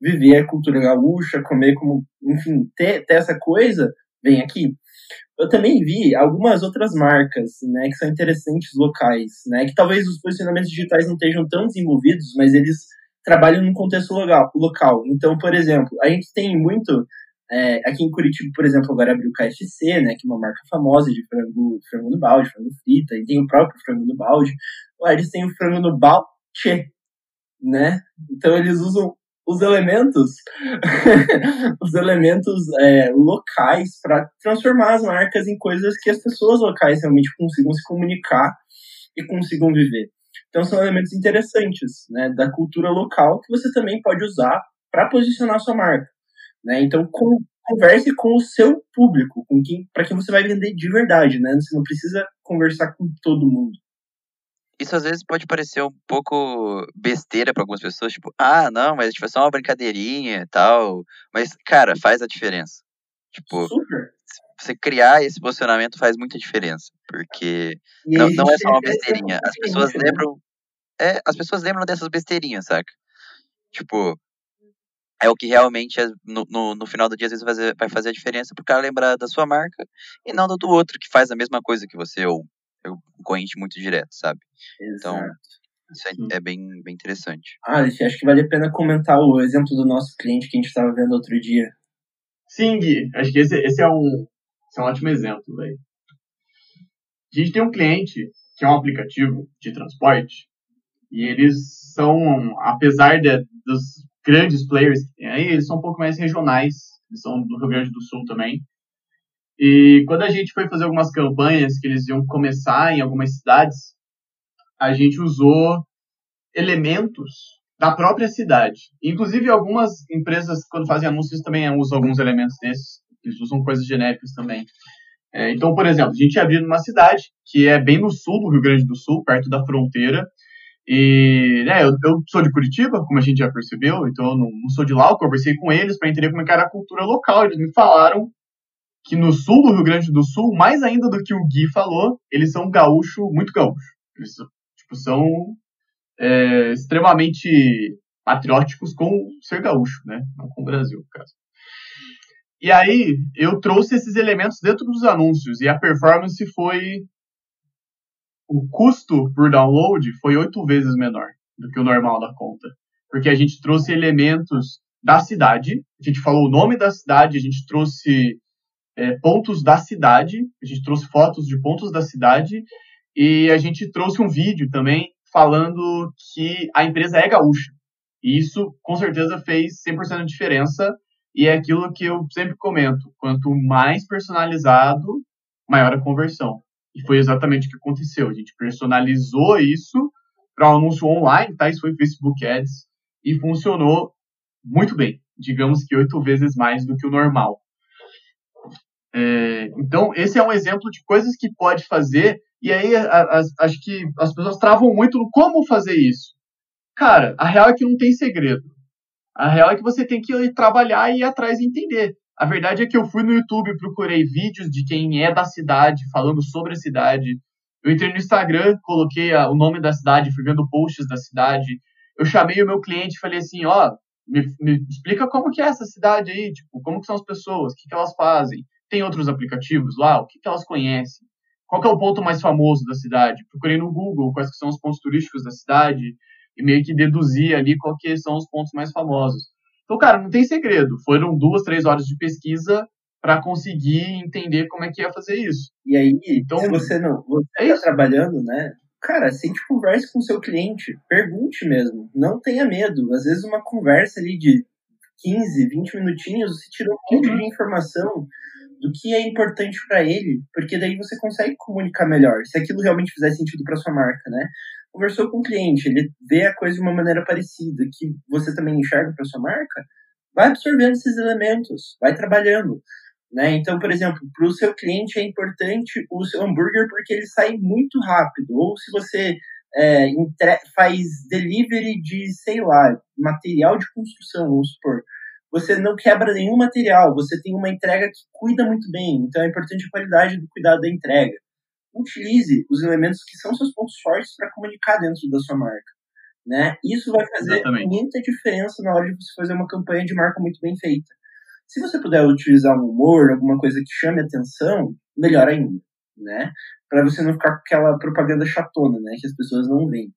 viver a cultura gaúcha, comer como, enfim, ter, ter essa coisa, vem aqui. Eu também vi algumas outras marcas, né, que são interessantes locais, né, que talvez os posicionamentos digitais não estejam tão desenvolvidos, mas eles trabalham num contexto local. local. Então, por exemplo, a gente tem muito é, aqui em Curitiba, por exemplo, agora abriu o KFC, né, que é uma marca famosa de frango, frango no balde, frango frita, e tem o próprio frango no balde. Lá eles têm o frango no balde, né? Então eles usam os elementos, os elementos é, locais para transformar as marcas em coisas que as pessoas locais realmente consigam se comunicar e consigam viver. Então são elementos interessantes, né, da cultura local que você também pode usar para posicionar sua marca, né? Então com, converse com o seu público, com quem, para quem você vai vender de verdade, né? Você não precisa conversar com todo mundo. Isso às vezes pode parecer um pouco besteira para algumas pessoas, tipo, ah, não, mas tipo, é só uma brincadeirinha e tal. Mas, cara, faz a diferença. Tipo, Super. você criar esse posicionamento faz muita diferença. Porque não, não é só uma besteirinha. As pessoas né? lembram. É, as pessoas lembram dessas besteirinhas, saca? Tipo, é o que realmente, é, no, no, no, final do dia, às vezes vai fazer, vai fazer a diferença pro cara lembrar da sua marca e não do, do outro que faz a mesma coisa que você, ou concorrente muito direto, sabe? Exato. Então, isso é, é, bem, bem interessante. Ah, acho que vale a pena comentar o exemplo do nosso cliente que a gente estava vendo outro dia. Sim, Gui. Acho que esse, esse, é, um, esse é um ótimo exemplo, velho. A gente tem um cliente que é um aplicativo de transporte e eles são, apesar de, dos grandes players que tem aí, eles são um pouco mais regionais. Eles são do Rio Grande do Sul também. E quando a gente foi fazer algumas campanhas que eles iam começar em algumas cidades, a gente usou elementos da própria cidade. Inclusive, algumas empresas, quando fazem anúncios, também usam alguns elementos desses. Eles usam coisas genéricas também. É, então, por exemplo, a gente abriu numa cidade que é bem no sul do Rio Grande do Sul, perto da fronteira. E né, eu, eu sou de Curitiba, como a gente já percebeu, então eu não, não sou de lá. Eu conversei com eles para entender como é era a cultura local. Eles me falaram que no sul do Rio Grande do Sul, mais ainda do que o Gui falou, eles são gaúcho, muito gaúcho. Eles tipo, são é, extremamente patrióticos com ser gaúcho, né? Não com o Brasil, no caso. E aí, eu trouxe esses elementos dentro dos anúncios e a performance foi. O custo por download foi oito vezes menor do que o normal da conta. Porque a gente trouxe elementos da cidade, a gente falou o nome da cidade, a gente trouxe é, pontos da cidade, a gente trouxe fotos de pontos da cidade e a gente trouxe um vídeo também falando que a empresa é gaúcha. E isso, com certeza, fez 100% de diferença e é aquilo que eu sempre comento, quanto mais personalizado, maior a conversão. E foi exatamente o que aconteceu. A gente personalizou isso para um anúncio online, tá? Isso foi Facebook Ads e funcionou muito bem. Digamos que oito vezes mais do que o normal. É, então, esse é um exemplo de coisas que pode fazer, e aí a, a, acho que as pessoas travam muito no como fazer isso. Cara, a real é que não tem segredo. A real é que você tem que trabalhar e ir atrás e entender. A verdade é que eu fui no YouTube, procurei vídeos de quem é da cidade, falando sobre a cidade. Eu entrei no Instagram, coloquei a, o nome da cidade, fui vendo posts da cidade. Eu chamei o meu cliente e falei assim, ó, oh, me, me, explica como que é essa cidade aí, tipo, como que são as pessoas, o que, que elas fazem tem outros aplicativos lá? O que, que elas conhecem? Qual é o ponto mais famoso da cidade? Procurei no Google quais são os pontos turísticos da cidade e meio que deduzi ali qual que são os pontos mais famosos. Então, cara, não tem segredo. Foram duas, três horas de pesquisa para conseguir entender como é que ia fazer isso. E aí, então, se você não você é tá trabalhando, né? Cara, sempre converse com o seu cliente, pergunte mesmo, não tenha medo. Às vezes uma conversa ali de 15, 20 minutinhos, você tira um monte de informação do que é importante para ele, porque daí você consegue comunicar melhor, se aquilo realmente fizer sentido para sua marca, né? Conversou com o cliente, ele vê a coisa de uma maneira parecida, que você também enxerga para sua marca, vai absorvendo esses elementos, vai trabalhando, né? Então, por exemplo, para o seu cliente é importante o seu hambúrguer porque ele sai muito rápido, ou se você é, faz delivery de, sei lá, material de construção, vamos supor, você não quebra nenhum material, você tem uma entrega que cuida muito bem, então é importante a qualidade do cuidado da entrega. Utilize os elementos que são seus pontos fortes para comunicar dentro da sua marca. Né? Isso vai fazer Exatamente. muita diferença na hora de você fazer uma campanha de marca muito bem feita. Se você puder utilizar um humor, alguma coisa que chame atenção, melhor ainda, né? Para você não ficar com aquela propaganda chatona, né? Que as pessoas não veem.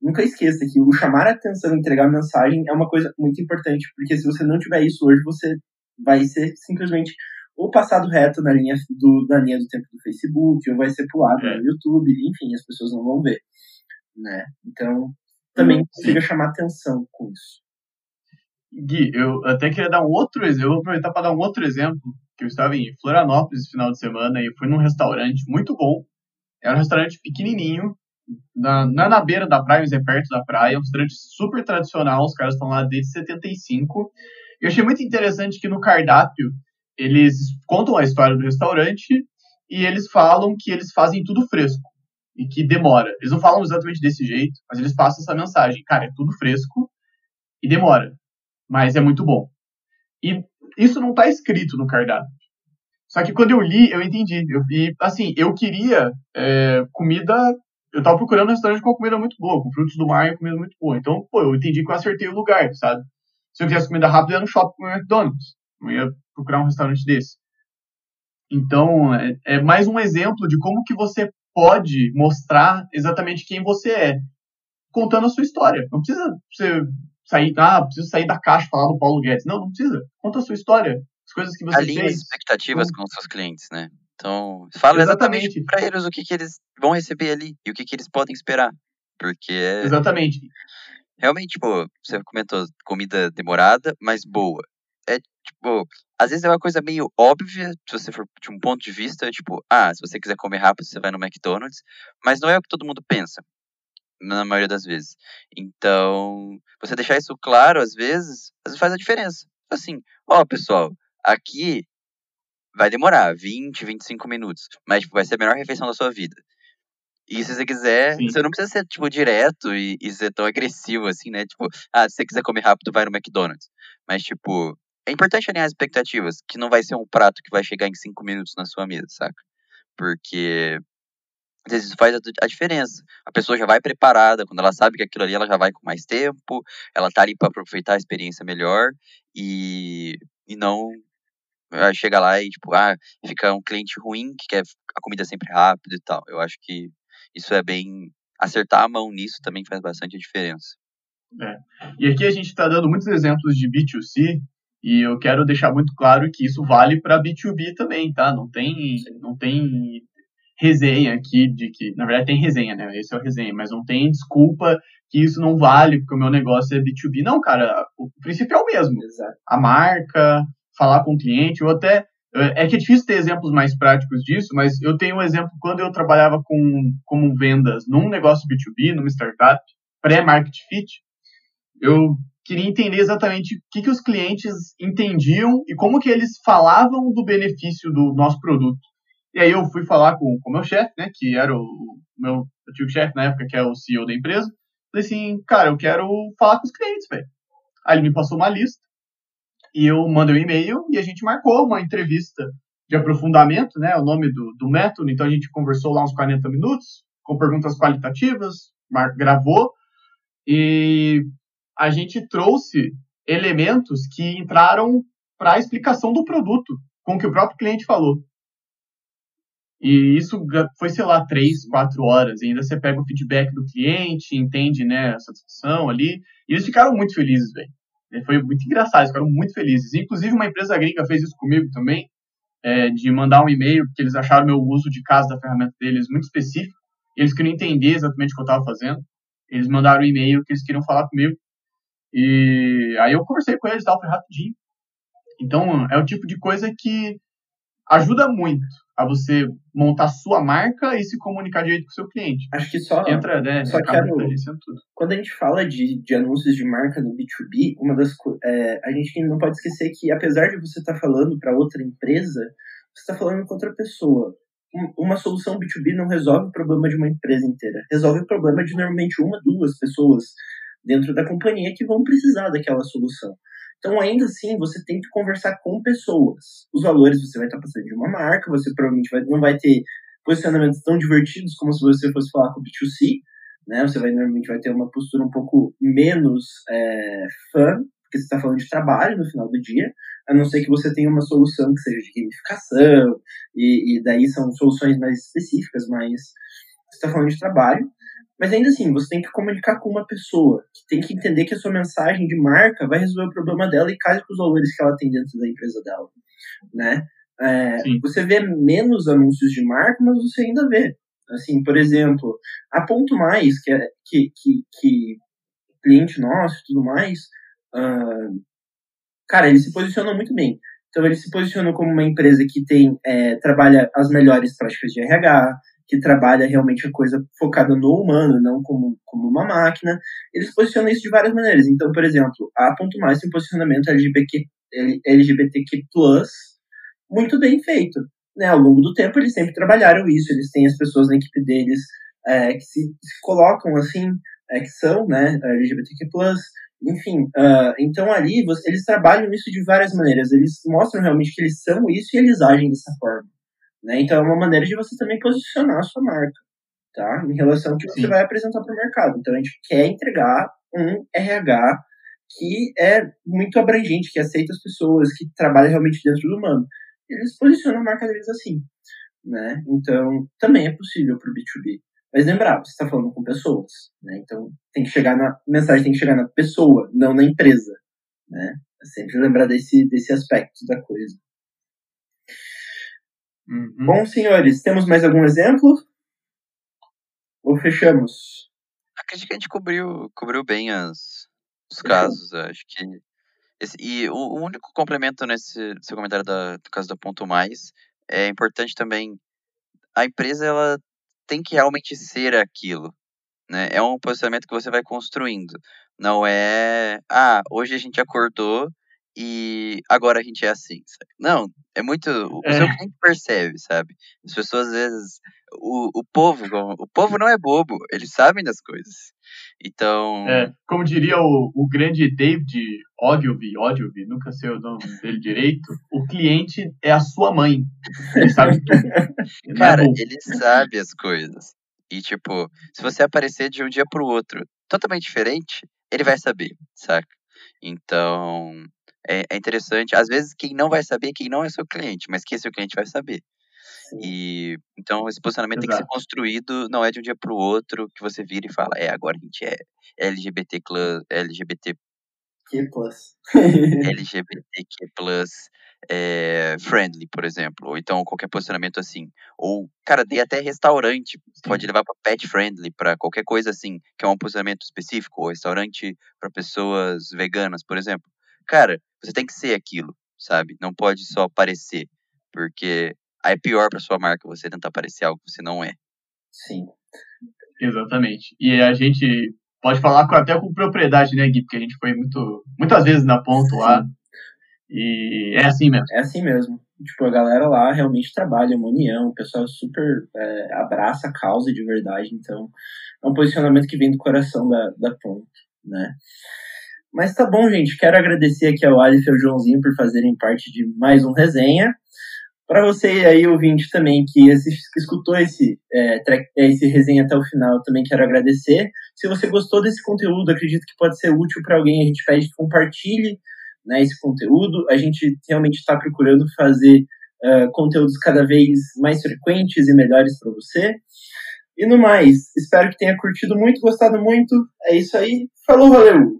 Nunca esqueça que o chamar a atenção e entregar a mensagem é uma coisa muito importante, porque se você não tiver isso hoje, você vai ser simplesmente ou passado reto na linha do, na linha do tempo do Facebook, ou vai ser pulado é. no YouTube, enfim, as pessoas não vão ver, né? Então, também consiga chamar atenção com isso. Gui, eu até queria dar um outro exemplo, eu vou aproveitar para dar um outro exemplo, que eu estava em Florianópolis no final de semana e fui num restaurante muito bom, era um restaurante pequenininho, na, não é na beira da praia, mas é perto da praia. É um restaurante super tradicional, os caras estão lá desde 75. Eu achei muito interessante que no cardápio eles contam a história do restaurante e eles falam que eles fazem tudo fresco e que demora. Eles não falam exatamente desse jeito, mas eles passam essa mensagem. Cara, é tudo fresco e demora, mas é muito bom. E isso não está escrito no cardápio. Só que quando eu li, eu entendi. Eu, e, assim, eu queria é, comida. Eu tava procurando um restaurante com comida muito boa, com frutos do mar e comida muito boa. Então, pô, eu entendi que eu acertei o lugar, sabe? Se eu quisesse comida rápida, ia no shopping com McDonald's. Não ia procurar um restaurante desse. Então, é, é mais um exemplo de como que você pode mostrar exatamente quem você é, contando a sua história. Não precisa você sair, ah, preciso sair da caixa e falar do Paulo Guedes. Não, não precisa. Conta a sua história, as coisas que você Alinhe fez. as expectativas com os seus clientes, né? Então, fala exatamente, Exatamente. para eles o que, que eles vão receber ali e o que, que eles podem esperar. Porque é, Exatamente. realmente, tipo, você comentou comida demorada, mas boa. É, tipo, às vezes é uma coisa meio óbvia, se você for de um ponto de vista, tipo, ah, se você quiser comer rápido, você vai no McDonald's, mas não é o que todo mundo pensa, na maioria das vezes. Então, você deixar isso claro, às vezes, às vezes faz a diferença. Assim, ó, pessoal, aqui vai demorar 20, 25 minutos, mas tipo, vai ser a melhor refeição da sua vida. E se você quiser, Sim. você não precisa ser, tipo, direto e, e ser tão agressivo, assim, né? Tipo, ah, se você quiser comer rápido, vai no McDonald's. Mas, tipo, é importante alinhar as expectativas, que não vai ser um prato que vai chegar em 5 minutos na sua mesa, saca? Porque às vezes isso faz a, diferença. A pessoa já vai preparada, quando ela sabe que aquilo ali ela já vai com mais tempo, ela tá ali para aproveitar a experiência melhor e, e não chega lá e tipo, ah, fica um cliente ruim que quer a comida sempre rápido e tal. Eu acho que isso é bem acertar a mão nisso também faz bastante diferença. E aqui a gente está dando muitos exemplos de B2C e eu quero deixar muito claro que isso vale para B2B também, tá? Não tem, não tem resenha aqui de que, na verdade tem resenha, né? Esse é o resenha, mas não tem desculpa que isso não vale porque o meu negócio é B2B. Não, cara, o princípio é o mesmo. Exato. A marca, falar com o cliente, ou até é que é difícil ter exemplos mais práticos disso, mas eu tenho um exemplo quando eu trabalhava com como vendas num negócio B2B, numa startup, pré-market fit, eu queria entender exatamente o que, que os clientes entendiam e como que eles falavam do benefício do nosso produto. E aí eu fui falar com o meu chefe, né, que era o meu antigo chefe na época, que é o CEO da empresa. Falei assim, cara, eu quero falar com os clientes, velho. Aí ele me passou uma lista e eu mandei um e-mail e a gente marcou uma entrevista de aprofundamento, né, o nome do, do método. Então a gente conversou lá uns 40 minutos com perguntas qualitativas, gravou e a gente trouxe elementos que entraram para a explicação do produto, com o que o próprio cliente falou. E isso foi, sei lá, três, quatro horas. E ainda você pega o feedback do cliente, entende, né, a satisfação ali. E eles ficaram muito felizes, velho. Foi muito engraçado, eles ficaram muito felizes. Inclusive, uma empresa gringa fez isso comigo também, é, de mandar um e-mail, porque eles acharam meu uso de caso da ferramenta deles muito específico. Eles queriam entender exatamente o que eu estava fazendo. Eles mandaram um e-mail que eles queriam falar comigo. E aí eu conversei com eles, tal, foi rapidinho. Então, é o tipo de coisa que ajuda muito a você montar sua marca e se comunicar direito com o seu cliente. Acho que só. Entra, né? só influenciando tudo. Quando a gente fala de, de anúncios de marca no B2B, uma das é, a gente não pode esquecer que, apesar de você estar falando para outra empresa, você está falando com outra pessoa. Um- Uma solução B2B não resolve o problema de uma empresa inteira. Resolve o problema de normalmente uma, duas pessoas dentro da companhia que vão precisar daquela solução. Então, ainda assim, você tem que conversar com pessoas. Os valores você vai estar passando de uma marca, você provavelmente vai- não vai ter posicionamentos tão divertidos como se você fosse falar com o B2C, né? Você vai normalmente vai ter uma postura um pouco menos é, fã, porque você está falando de trabalho no final do dia, a não ser que você tenha uma solução que seja de gamificação, e, e daí são soluções mais específicas, mas você está falando de trabalho. Mas ainda assim, você tem que comunicar com uma pessoa, que tem que entender que a sua mensagem de marca vai resolver o problema dela e cai com os valores que ela tem dentro da empresa dela, né? É, você vê menos anúncios de marca, mas você ainda vê. Assim, por exemplo, a Ponto Mais, que é que, que, que cliente nosso e tudo mais, ah, cara, eles se posicionam muito bem. Então, eles se posicionam como uma empresa que tem é, trabalha as melhores práticas de RH, que trabalha realmente a coisa focada no humano, não como, como uma máquina. Eles posicionam isso de várias maneiras. Então, por exemplo, a Ponto Mais tem um posicionamento LGBTQ, LGBTQ+, muito bem feito. Né? Ao longo do tempo, eles sempre trabalharam isso, eles têm as pessoas na equipe deles é, que se, se, colocam assim, é, que são né, LGBTQ+, enfim, uh, então ali eles trabalham isso de várias maneiras, eles mostram realmente que eles são isso e eles agem dessa forma. Né? Então é uma maneira de você também posicionar a sua marca, tá? Em relação ao que Sim. você vai apresentar para o mercado. Então a gente quer entregar um RH que é muito abrangente, que aceita as pessoas, que trabalha realmente dentro do humano. Eles posicionam a marca deles assim, né? Então também é possível para o B2B. Mas lembrar, você está falando com pessoas, né? Então tem que chegar na a mensagem tem que chegar na pessoa, não na empresa, né? É sempre lembrar desse desse aspecto da coisa. Uhum. Bom, senhores, temos mais algum exemplo? Ou fechamos? Acredito que a gente cobriu, cobriu bem as, os casos, acho que. Esse, e o, o, único complemento nesse seu comentário da, do caso da Ponto Mais é importante também. A empresa ela tem que realmente ser aquilo. Né? É um posicionamento que você vai construindo. Não é, ah, hoje a gente acordou e agora a gente é assim. Sabe? Não, é muito. O é. seu cliente percebe, sabe? As pessoas às vezes. O, o povo, o povo não é bobo, eles sabem das coisas. Então. É, como diria o, o grande David Ogilvy, Ogilvy, nunca sei o nome dele direito, o cliente é a sua mãe. Ele sabe tudo. Ele é Cara, é ele sabe as coisas. E, tipo, se você aparecer de um dia pro outro totalmente diferente, ele vai saber, saca? Então, é, é interessante. Às vezes, quem não vai saber, quem não é seu cliente, mas quem é seu cliente vai saber. E então esse posicionamento Exato. tem que ser construído, não é de um dia para o outro que você vira e fala, é, agora a gente é LGBT LGBT Q+. LGBTQ+, é, friendly, por exemplo, ou então qualquer posicionamento assim. Ou, cara, tem até restaurante, pode levar para pet friendly, para qualquer coisa assim, que é um posicionamento específico, ou restaurante para pessoas veganas, por exemplo. Cara, você tem que ser aquilo, sabe? Não pode só parecer, porque aí é pior para sua marca você tentar parecer algo que você não é. Sim. Exatamente. E a gente pode falar com, até com propriedade, né, Gui? Porque a gente foi muito, muitas vezes na ponta lá. E é assim mesmo. É assim mesmo. Tipo, a galera lá realmente trabalha, é uma união, o pessoal super é, abraça a causa de verdade, então é um posicionamento que vem do coração da, da ponta, né? Mas tá bom, gente. Quero agradecer aqui ao Alif e ao Joãozinho por fazerem parte de mais um resenha. Para você aí, ouvinte, também, que, assist, que escutou esse, é, track, é, esse resenha até o final, também quero agradecer. Se você gostou desse conteúdo, acredito que pode ser útil para alguém, a gente pede que compartilhe né, esse conteúdo. A gente realmente está procurando fazer uh, conteúdos cada vez mais frequentes e melhores para você. E no mais, espero que tenha curtido muito, gostado muito. É isso aí. Falou, valeu!